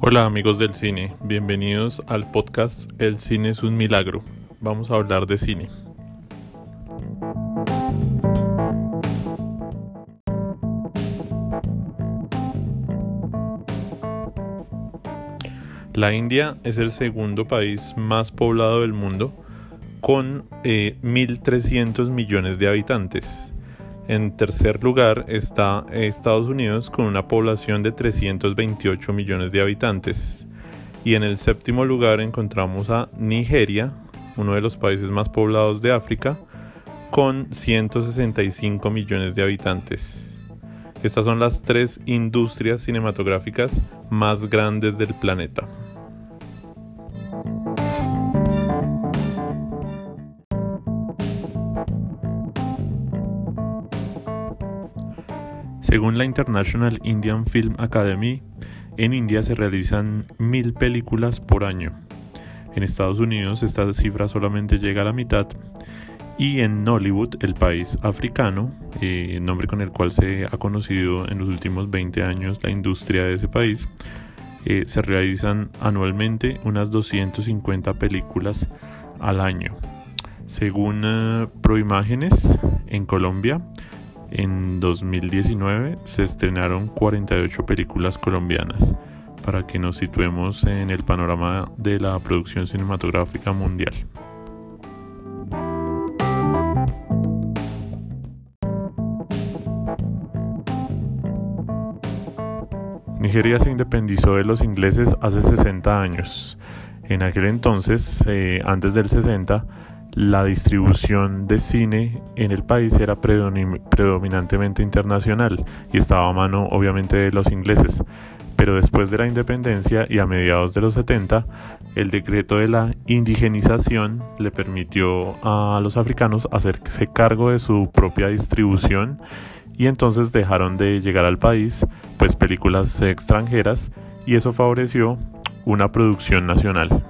Hola amigos del cine, bienvenidos al podcast El cine es un milagro. Vamos a hablar de cine. La India es el segundo país más poblado del mundo con 1.300 eh, millones de habitantes. En tercer lugar está Estados Unidos con una población de 328 millones de habitantes. Y en el séptimo lugar encontramos a Nigeria, uno de los países más poblados de África, con 165 millones de habitantes. Estas son las tres industrias cinematográficas más grandes del planeta. Según la International Indian Film Academy, en India se realizan mil películas por año. En Estados Unidos esta cifra solamente llega a la mitad. Y en Nollywood, el país africano, eh, nombre con el cual se ha conocido en los últimos 20 años la industria de ese país, eh, se realizan anualmente unas 250 películas al año. Según uh, Proimágenes, en Colombia, en 2019 se estrenaron 48 películas colombianas para que nos situemos en el panorama de la producción cinematográfica mundial. Nigeria se independizó de los ingleses hace 60 años. En aquel entonces, eh, antes del 60, la distribución de cine en el país era predominantemente internacional y estaba a mano obviamente de los ingleses. Pero después de la independencia y a mediados de los 70, el decreto de la indigenización le permitió a los africanos hacerse cargo de su propia distribución y entonces dejaron de llegar al país pues películas extranjeras y eso favoreció una producción nacional.